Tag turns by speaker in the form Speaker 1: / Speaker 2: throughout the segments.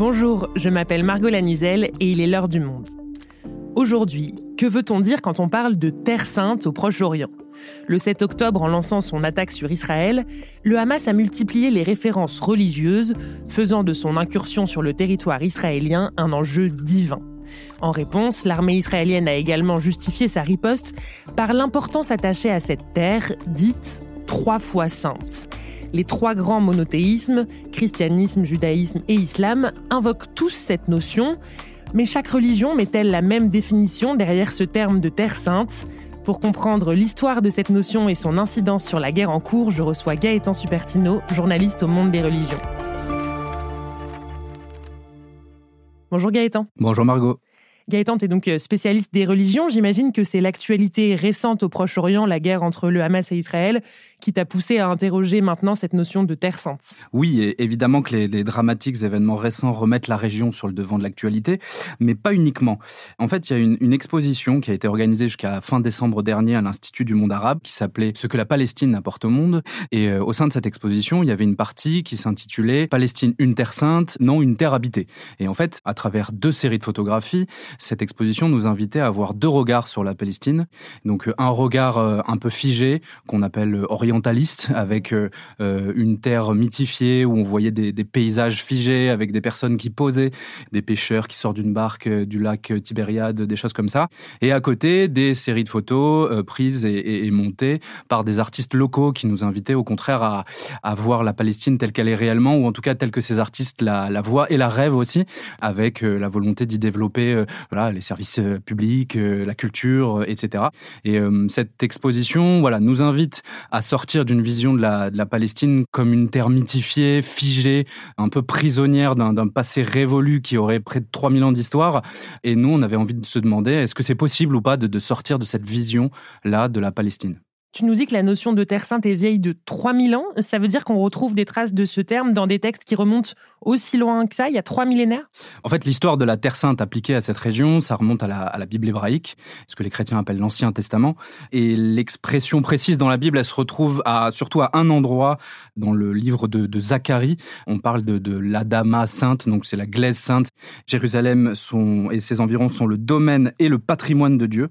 Speaker 1: Bonjour, je m'appelle Margot Lanuzel et il est l'heure du monde. Aujourd'hui, que veut-on dire quand on parle de Terre sainte au Proche-Orient? Le 7 octobre, en lançant son attaque sur Israël, le Hamas a multiplié les références religieuses, faisant de son incursion sur le territoire israélien un enjeu divin. En réponse, l'armée israélienne a également justifié sa riposte par l'importance attachée à cette terre dite trois fois sainte. Les trois grands monothéismes, christianisme, judaïsme et islam, invoquent tous cette notion, mais chaque religion met-elle la même définition derrière ce terme de terre sainte? Pour comprendre l'histoire de cette notion et son incidence sur la guerre en cours, je reçois Gaëtan Supertino, journaliste au Monde des religions. Bonjour Gaëtan.
Speaker 2: Bonjour Margot.
Speaker 1: Gaëtan, tu es donc euh, spécialiste des religions. J'imagine que c'est l'actualité récente au Proche-Orient, la guerre entre le Hamas et Israël, qui t'a poussé à interroger maintenant cette notion de terre sainte.
Speaker 2: Oui, et évidemment que les, dramatiques événements récents remettent la région sur le devant de l'actualité, mais pas uniquement. En fait, il y a une, exposition qui a été organisée jusqu'à fin décembre dernier à l'Institut du monde arabe, qui s'appelait Ce que la Palestine apporte au monde. Et euh, au sein de cette exposition, il y avait une partie qui s'intitulait Palestine, une terre sainte, non une terre habitée. Et en fait, à travers deux séries de photographies, cette exposition nous invitait à avoir deux regards sur la Palestine. Donc euh, un regard euh, un peu figé, qu'on appelle euh, orientaliste, avec une terre mythifiée où on voyait des, paysages figés, avec des personnes qui posaient, des pêcheurs qui sortent d'une barque du lac Tibériade, des choses comme ça. Et à côté, des séries de photos prises et, montées par des artistes locaux qui nous invitaient au contraire à, voir la Palestine telle qu'elle est réellement, ou en tout cas telle que ces artistes la voient et la rêvent aussi, avec la volonté d'y développer voilà, les services euh, publics, euh, la culture, euh, etc. Et cette exposition, voilà, nous invite à sortir d'une vision de la, de la Palestine comme une terre mythifiée, figée, un peu prisonnière d'un passé révolu qui aurait près de 3000 ans d'histoire. Et nous, on avait envie de se demander, est-ce que c'est possible ou pas de, de sortir de cette vision-là de la Palestine?
Speaker 1: Tu nous dis que la notion de Terre sainte est vieille de 3000 ans. Ça veut dire qu'on retrouve des traces de ce terme dans des textes qui remontent aussi loin que ça, il y a trois millénaires?
Speaker 2: En fait, l'histoire de la Terre sainte appliquée à cette région, ça remonte à la, Bible hébraïque, ce que les chrétiens appellent l'Ancien Testament. Et l'expression précise dans la Bible, elle se retrouve surtout à un endroit dans le livre de, Zacharie. On parle de, de l'Adama sainte, donc c'est la glaise sainte. Jérusalem et ses environs sont le domaine et le patrimoine de Dieu.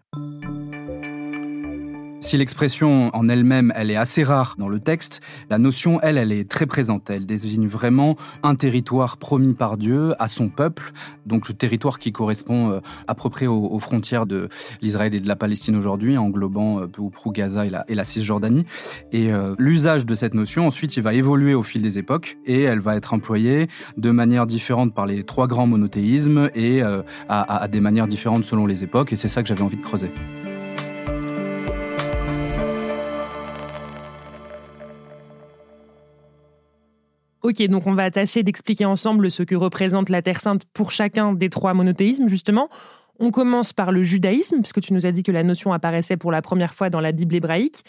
Speaker 2: Si l'expression en elle-même, elle est assez rare dans le texte, la notion, elle, elle est très présente. Elle désigne vraiment un territoire promis par Dieu à son peuple, donc le territoire qui correspond euh, à peu près aux, frontières de l'Israël et de la Palestine aujourd'hui, englobant euh, peu ou prou Gaza et la, Cisjordanie. Et euh, l'usage de cette notion, ensuite, il va évoluer au fil des époques et elle va être employée de manière différente par les trois grands monothéismes et à, à des manières différentes selon les époques. Et c'est ça que j'avais envie de creuser.
Speaker 1: Ok, donc on va tâcher d'expliquer ensemble ce que représente la Terre Sainte pour chacun des trois monothéismes, justement. On commence par le judaïsme, puisque tu nous as dit que la notion apparaissait pour la première fois dans la Bible hébraïque.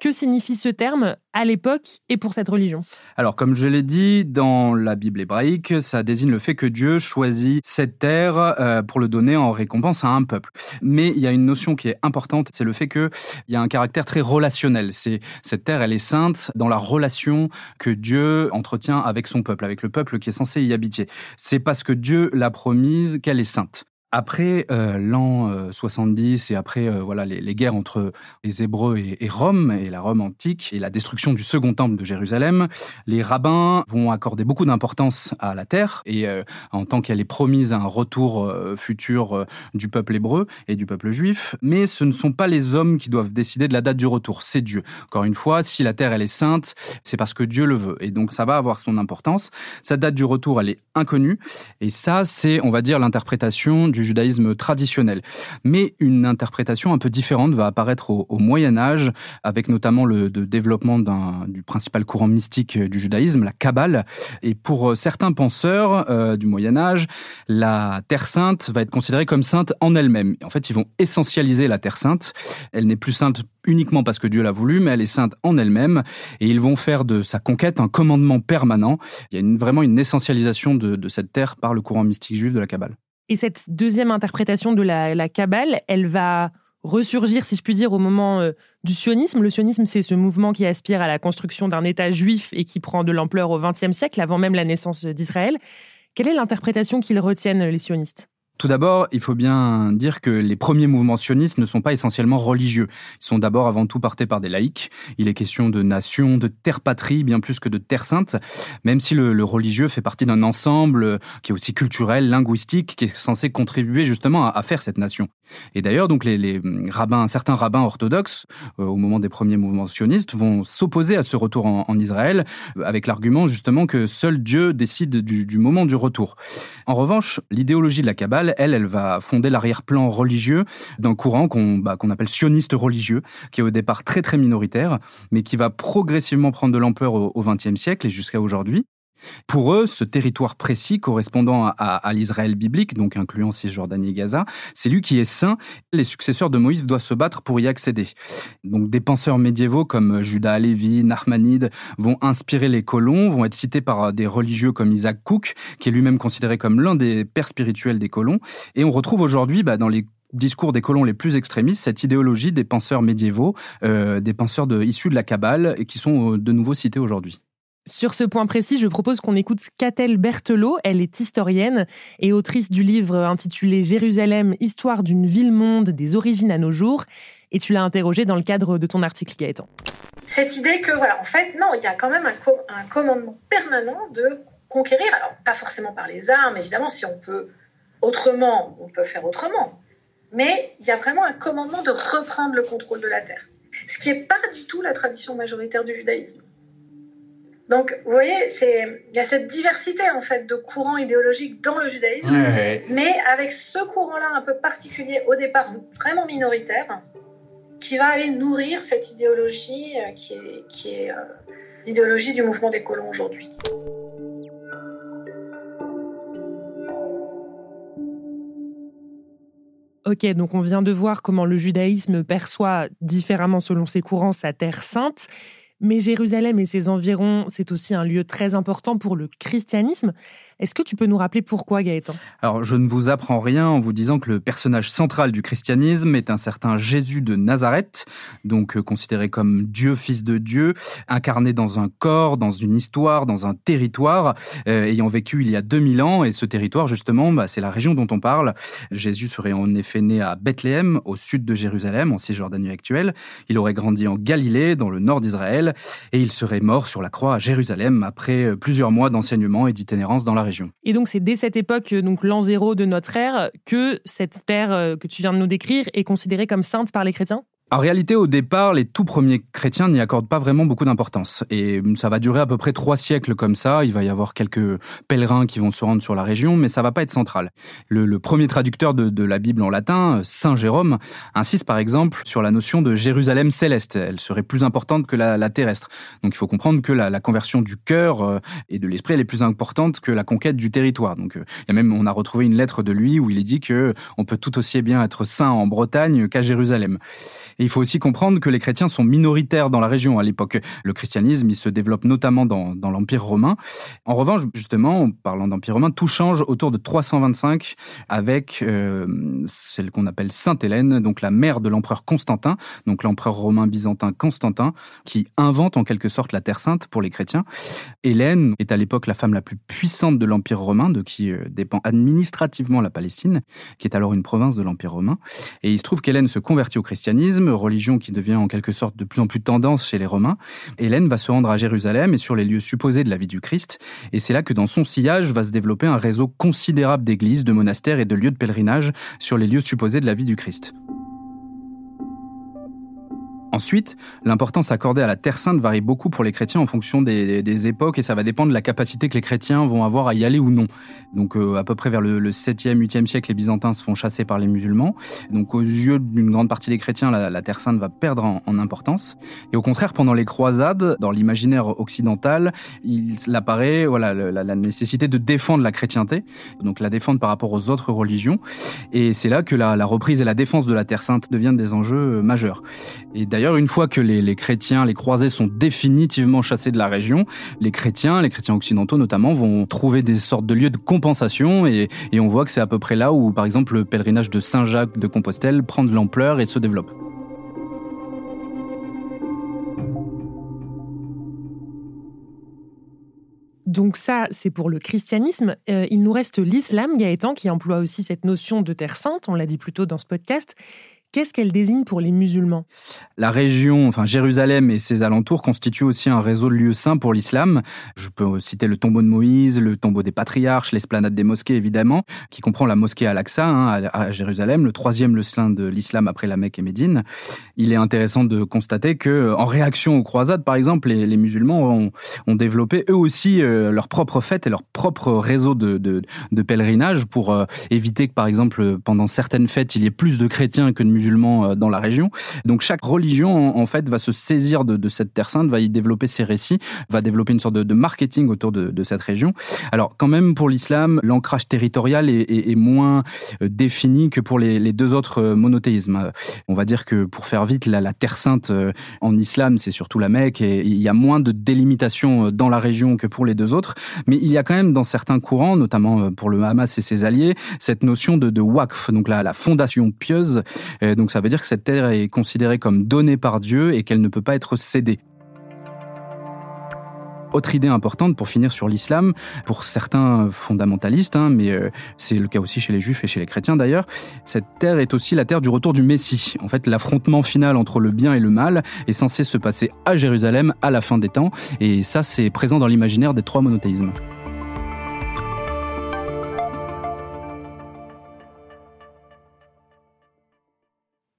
Speaker 1: Que signifie ce terme à l'époque et pour cette religion?
Speaker 2: Alors, comme je l'ai dit, dans la Bible hébraïque, ça désigne le fait que Dieu choisit cette terre euh, pour le donner en récompense à un peuple. Mais il y a une notion qui est importante, c'est le fait qu'il y a un caractère très relationnel. C'est cette terre, elle est sainte dans la relation que Dieu entretient avec son peuple, avec le peuple qui est censé y habiter. C'est parce que Dieu l'a promise qu'elle est sainte. Après euh, l'an 70 euh, et après euh, voilà les, guerres entre les Hébreux et, Rome et la Rome antique et la destruction du second temple de Jérusalem, les rabbins vont accorder beaucoup d'importance à la terre et en tant qu'elle est promise à un retour futur du peuple hébreu et du peuple juif. Mais ce ne sont pas les hommes qui doivent décider de la date du retour, c'est Dieu. Encore une fois, si la terre elle est sainte, c'est parce que Dieu le veut et donc ça va avoir son importance. Sa date du retour elle est inconnue et ça c'est on va dire l'interprétation du judaïsme traditionnel. Mais une interprétation un peu différente va apparaître au, Moyen Âge, avec notamment le développement du principal courant mystique du judaïsme, la Kabbale. Et pour euh, certains penseurs euh, du Moyen Âge, la Terre sainte va être considérée comme sainte en elle-même. En fait, ils vont essentialiser la Terre sainte. Elle n'est plus sainte uniquement parce que Dieu l'a voulu, mais elle est sainte en elle-même. Et ils vont faire de sa conquête un commandement permanent. Il y a vraiment une essentialisation de, de cette terre par le courant mystique juif de la Kabbale.
Speaker 1: Et cette deuxième interprétation de la, la Kabbale, elle va ressurgir, si je puis dire, au moment euh, du sionisme. Le sionisme, c'est ce mouvement qui aspire à la construction d'un État juif et qui prend de l'ampleur au XXe siècle, avant même la naissance d'Israël. Quelle est l'interprétation qu'ils retiennent, les sionistes?
Speaker 2: Tout d'abord, il faut bien dire que les premiers mouvements sionistes ne sont pas essentiellement religieux. Ils sont d'abord avant tout portés par des laïcs. Il est question de nation, de terre-patrie, bien plus que de terre sainte, même si le, religieux fait partie d'un ensemble qui est aussi culturel, linguistique, qui est censé contribuer justement à, faire cette nation. Et d'ailleurs, donc les, rabbins, certains rabbins orthodoxes, euh, au moment des premiers mouvements sionistes, vont s'opposer à ce retour en, Israël, euh, avec l'argument justement que seul Dieu décide du, moment du retour. En revanche, l'idéologie de la Kabbale elle, elle va fonder l'arrière-plan religieux d'un courant bah, qu'on appelle sioniste religieux, qui est au départ très très minoritaire, mais qui va progressivement prendre de l'ampleur au XXe siècle et jusqu'à aujourd'hui. Pour eux, ce territoire précis correspondant à, l'Israël biblique, donc incluant Cisjordanie et Gaza, c'est lui qui est saint. Les successeurs de Moïse doivent se battre pour y accéder. Donc des penseurs médiévaux comme Judas Lévi, Narmanide vont inspirer les colons, vont être cités par des religieux comme Isaac Cook, qui est lui-même considéré comme l'un des pères spirituels des colons. Et on retrouve aujourd'hui bah, dans les discours des colons les plus extrémistes, cette idéologie des penseurs médiévaux, euh, des penseurs issus de la Kabbale, et qui sont euh, de nouveau cités aujourd'hui.
Speaker 1: Sur ce point précis, je propose qu'on écoute Catel Berthelot. Elle est historienne et autrice du livre intitulé Jérusalem, histoire d'une ville-monde des origines à nos jours. Et tu l'as interrogée dans le cadre de ton article, Gaëtan.
Speaker 3: Cette idée que, voilà, en fait, non, il y a quand même un, un commandement permanent de conquérir. Alors, pas forcément par les armes, évidemment, si on peut autrement, on peut faire autrement. Mais il y a vraiment un commandement de reprendre le contrôle de la terre. Ce qui n'est pas du tout la tradition majoritaire du judaïsme. Donc, vous voyez, il y a cette diversité en fait de courants idéologiques dans le judaïsme, mais avec ce courant-là un peu particulier au départ vraiment minoritaire, qui va aller nourrir cette idéologie euh, qui est, qui est euh, l'idéologie du mouvement des colons aujourd'hui.
Speaker 1: Ok, donc on vient de voir comment le judaïsme perçoit différemment selon ses courants sa terre sainte. Mais Jérusalem et ses environs, c'est aussi un lieu très important pour le christianisme. Est-ce que tu peux nous rappeler pourquoi, Gaëtan?
Speaker 2: Alors, je ne vous apprends rien en vous disant que le personnage central du christianisme est un certain Jésus de Nazareth, donc euh, considéré comme Dieu, fils de Dieu, incarné dans un corps, dans une histoire, dans un territoire, euh, ayant vécu il y a 2000 ans. Et ce territoire, justement, bah, c'est la région dont on parle. Jésus serait en effet né à Bethléem, au sud de Jérusalem, en Cisjordanie actuelle. Il aurait grandi en Galilée, dans le nord d'Israël, et il serait mort sur la croix à Jérusalem après euh, plusieurs mois d'enseignement et d'itinérance dans la
Speaker 1: et donc c'est dès cette époque, euh, donc l'an zéro de notre ère, que cette terre euh, que tu viens de nous décrire est considérée comme sainte par les chrétiens?
Speaker 2: En réalité, au départ, les tout premiers chrétiens n'y accordent pas vraiment beaucoup d'importance. Et ça va durer à peu près trois siècles comme ça. Il va y avoir quelques pèlerins qui vont se rendre sur la région, mais ça va pas être central. Le, premier traducteur de, la Bible en latin, Saint Jérôme, insiste par exemple sur la notion de Jérusalem céleste. Elle serait plus importante que la, terrestre. Donc il faut comprendre que la, conversion du cœur euh, et de l'esprit, elle est plus importante que la conquête du territoire. Donc euh, il y a même, on a retrouvé une lettre de lui où il est dit que on peut tout aussi bien être saint en Bretagne qu'à Jérusalem. Et il faut aussi comprendre que les chrétiens sont minoritaires dans la région à l'époque. Le christianisme, il se développe notamment dans, l'Empire romain. En revanche, justement, en parlant d'Empire romain, tout change autour de 325 avec euh, celle qu'on appelle Sainte Hélène, donc la mère de l'empereur Constantin, donc l'empereur romain byzantin Constantin, qui invente en quelque sorte la Terre Sainte pour les chrétiens. Hélène est à l'époque la femme la plus puissante de l'Empire romain, de qui euh, dépend administrativement la Palestine, qui est alors une province de l'Empire romain. Et il se trouve qu'Hélène se convertit au christianisme, religion qui devient en quelque sorte de plus en plus tendance chez les Romains, Hélène va se rendre à Jérusalem et sur les lieux supposés de la vie du Christ. Et c'est là que dans son sillage va se développer un réseau considérable d'églises, de monastères et de lieux de pèlerinage sur les lieux supposés de la vie du Christ. Ensuite, l'importance accordée à la Terre Sainte varie beaucoup pour les chrétiens en fonction des, époques et ça va dépendre de la capacité que les chrétiens vont avoir à y aller ou non. Donc euh, à peu près vers le, 7e, 8e siècle, les Byzantins se font chasser par les musulmans. Donc aux yeux d'une grande partie des chrétiens, la, Terre Sainte va perdre en, importance. Et au contraire, pendant les croisades, dans l'imaginaire occidental, il apparaît voilà, la, nécessité de défendre la chrétienté, donc la défendre par rapport aux autres religions. Et c'est là que la, reprise et la défense de la Terre Sainte deviennent des enjeux euh, majeurs. Et d'ailleurs, une fois que les, chrétiens, les croisés sont définitivement chassés de la région, les chrétiens, les chrétiens occidentaux notamment, vont trouver des sortes de lieux de compensation et, on voit que c'est à peu près là où, par exemple, le pèlerinage de Saint-Jacques de Compostelle prend de l'ampleur et se développe.
Speaker 1: Donc ça, c'est pour le christianisme. Euh, il nous reste l'islam, Gaëtan, qui emploie aussi cette notion de terre sainte, on l'a dit plus tôt dans ce podcast. Qu'est-ce qu'elle désigne pour les musulmans?
Speaker 2: La région, enfin Jérusalem et ses alentours constituent aussi un réseau de lieux saints pour l'islam. Je peux citer le tombeau de Moïse, le tombeau des patriarches, l'esplanade des mosquées évidemment, qui comprend la mosquée Al-Aqsa hein, à Jérusalem, le troisième le saint de l'islam après la Mecque et Médine. Il est intéressant de constater que, en réaction aux croisades, par exemple, les, musulmans ont, développé eux aussi euh, leur propre fête et leur propre réseau de pèlerinage pour euh, éviter que, par exemple, pendant certaines fêtes, il y ait plus de chrétiens que de musulmans euh, dans la région. Donc chaque religion, en, fait, va se saisir de, cette terre sainte, va y développer ses récits, va développer une sorte de, marketing autour de, cette région. Alors quand même, pour l'islam, l'ancrage territorial est, moins euh, défini que pour les, deux autres euh, monothéismes. On va dire que pour faire vite, la, terre sainte en islam, c'est surtout la Mecque, et il y a moins de délimitation dans la région que pour les deux autres. Mais il y a quand même dans certains courants, notamment pour le Hamas et ses alliés, cette notion de, de waqf, donc la fondation pieuse donc ça veut dire que cette terre est considérée comme donnée par Dieu et qu'elle ne peut pas être cédée. Autre idée importante pour finir sur l'islam, pour certains fondamentalistes, hein, mais euh, c'est le cas aussi chez les juifs et chez les chrétiens d'ailleurs, cette terre est aussi la terre du retour du Messie. En fait, l'affrontement final entre le bien et le mal est censé se passer à Jérusalem à la fin des temps, et ça c'est présent dans l'imaginaire des trois monothéismes.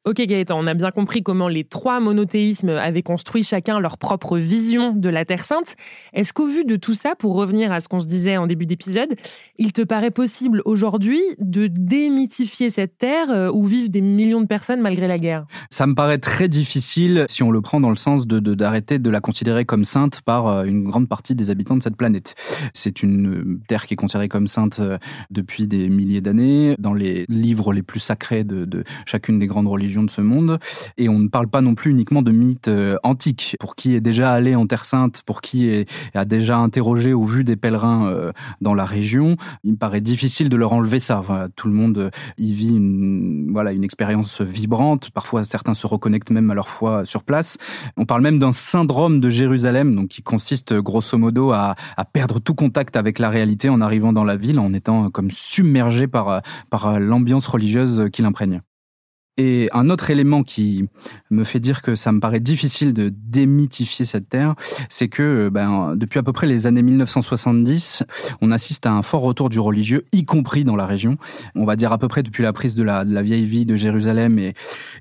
Speaker 1: Ok Gaëtan, on a bien compris comment les trois monothéismes avaient construit chacun leur propre vision de la Terre Sainte. Est-ce qu'au vu de tout ça, pour revenir à ce qu'on se disait en début d'épisode, il te paraît possible aujourd'hui de démythifier cette Terre euh, où vivent des millions de personnes malgré la guerre?
Speaker 2: Ça me paraît très difficile si on le prend dans le sens de d'arrêter de, la considérer comme sainte par euh, une grande partie des habitants de cette planète. C'est une euh, Terre qui est considérée comme sainte depuis des milliers d'années. Dans les livres les plus sacrés de, de chacune des grandes religions, de ce monde. Et on ne parle pas non plus uniquement de mythes euh, antiques. Pour qui est déjà allé en Terre Sainte, pour qui a déjà interrogé au vu des pèlerins euh, dans la région, il me paraît difficile de leur enlever ça. tout le monde euh, y vit une, voilà, une expérience vibrante. Parfois, certains se reconnectent même à leur foi sur place. On parle même d'un syndrome de Jérusalem, donc qui consiste grosso modo à, à perdre tout contact avec la réalité en arrivant dans la ville, en étant comme submergé par, par l'ambiance religieuse qui l'imprègne. Et un autre élément qui me fait dire que ça me paraît difficile de démythifier cette terre, c'est que ben, depuis à peu près les années 1970, on assiste à un fort retour du religieux, y compris dans la région. On va dire à peu près depuis la prise de la, vieille vie de Jérusalem et,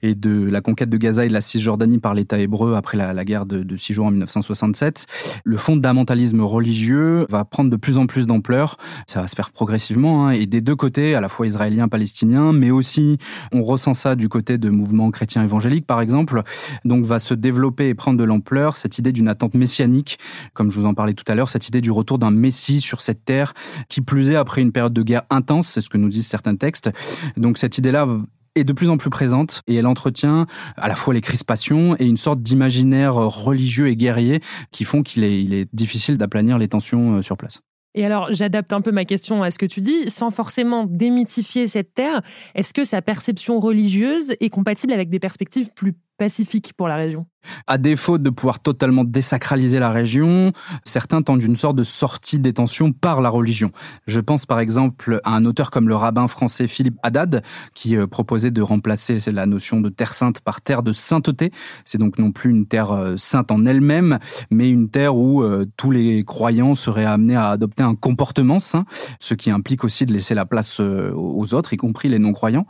Speaker 2: et de la conquête de Gaza et de la Cisjordanie par l'État hébreu après la, la guerre de, de, six jours en 1967. Le fondamentalisme religieux va prendre de plus en plus d'ampleur. Ça va se faire progressivement hein, et des deux côtés, à la fois israéliens, palestiniens, mais aussi on ressent ça du du côté de mouvements chrétiens évangéliques, par exemple. Donc va se développer et prendre de l'ampleur cette idée d'une attente messianique, comme je vous en parlais tout à l'heure, cette idée du retour d'un messie sur cette terre, qui plus est après une période de guerre intense, c'est ce que nous disent certains textes. Donc cette idée-là est de plus en plus présente et elle entretient à la fois les crispations et une sorte d'imaginaire religieux et guerrier qui font qu'il est, il est difficile d'aplanir les tensions euh, sur place.
Speaker 1: Et alors, j'adapte un peu ma question à ce que tu dis, sans forcément démythifier cette terre. Est-ce que sa perception religieuse est compatible avec des perspectives plus pacifiques pour la région?
Speaker 2: À défaut de pouvoir totalement désacraliser la région, certains tentent une sorte de sortie des tensions par la religion. Je pense par exemple à un auteur comme le rabbin français Philippe Haddad, qui euh, proposait de remplacer la notion de terre sainte par terre de sainteté. C'est donc non plus une terre euh, sainte en elle-même, mais une terre où euh, tous les croyants seraient amenés à adopter un comportement saint, ce qui implique aussi de laisser la place aux autres, y compris les non-croyants.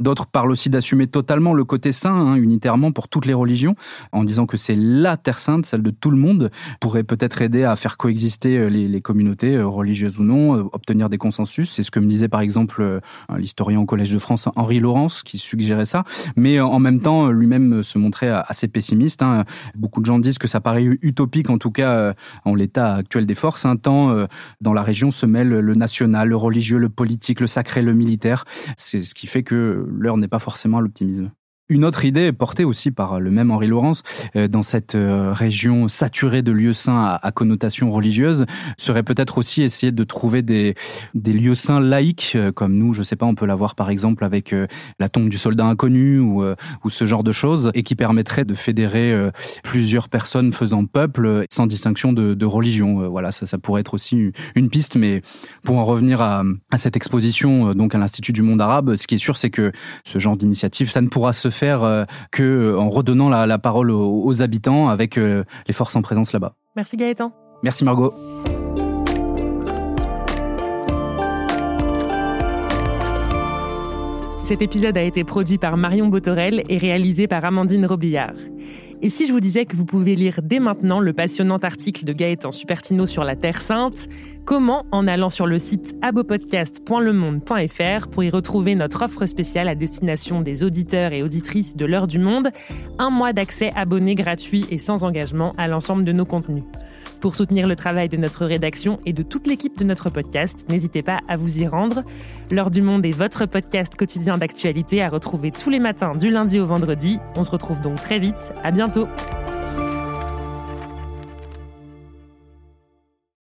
Speaker 2: D'autres parlent aussi d'assumer totalement le côté saint, hein, unitairement pour toutes les religions en disant que c'est la Terre Sainte, celle de tout le monde, pourrait peut-être aider à faire coexister euh, les, communautés, euh, religieuses ou non, euh, obtenir des consensus. C'est ce que me disait par exemple l'historien au Collège de France Henri Laurence qui suggérait ça, mais en même temps lui-même se montrait assez pessimiste. Hein. Beaucoup de gens disent que ça paraît utopique, en tout cas en l'état actuel des forces. Un temps dans la région se mêle le national, le religieux, le politique, le sacré, le militaire. C'est ce qui fait que l'heure n'est pas forcément à l'optimisme. Une autre idée portée aussi par le même Henri Laurence euh, dans cette euh, région saturée de lieux saints à, connotation religieuse serait peut-être aussi essayer de trouver des, lieux saints laïques euh, comme nous, je sais pas, on peut l'avoir par exemple avec la tombe du soldat inconnu ou, ce genre de choses et qui permettrait de fédérer plusieurs personnes faisant peuple sans distinction de, religion. Voilà, ça, ça pourrait être aussi une piste, mais pour en revenir à, à cette exposition donc à l'Institut du monde arabe, ce qui est sûr, c'est que ce genre d'initiative, ça ne pourra se faire euh, que euh, en redonnant la, parole aux, habitants avec euh, les forces en présence là-bas.
Speaker 1: Merci Gaëtan.
Speaker 2: Merci Margot.
Speaker 1: Cet épisode a été produit par Marion Botorel et réalisé par Amandine Robillard. Et si je vous disais que vous pouvez lire dès maintenant le passionnant article de Gaëtan Supertino sur la Terre Sainte, comment en allant sur le site abopodcast.lemonde.fr pour y retrouver notre offre spéciale à destination des auditeurs et auditrices de l'heure du monde, un mois d'accès abonné gratuit et sans engagement à l'ensemble de nos contenus. Pour soutenir le travail de notre rédaction et de toute l'équipe de notre podcast, n'hésitez pas à vous y rendre. L'heure du monde est votre podcast quotidien d'actualité à retrouver tous les matins du lundi au vendredi. On se retrouve donc très vite. À bientôt.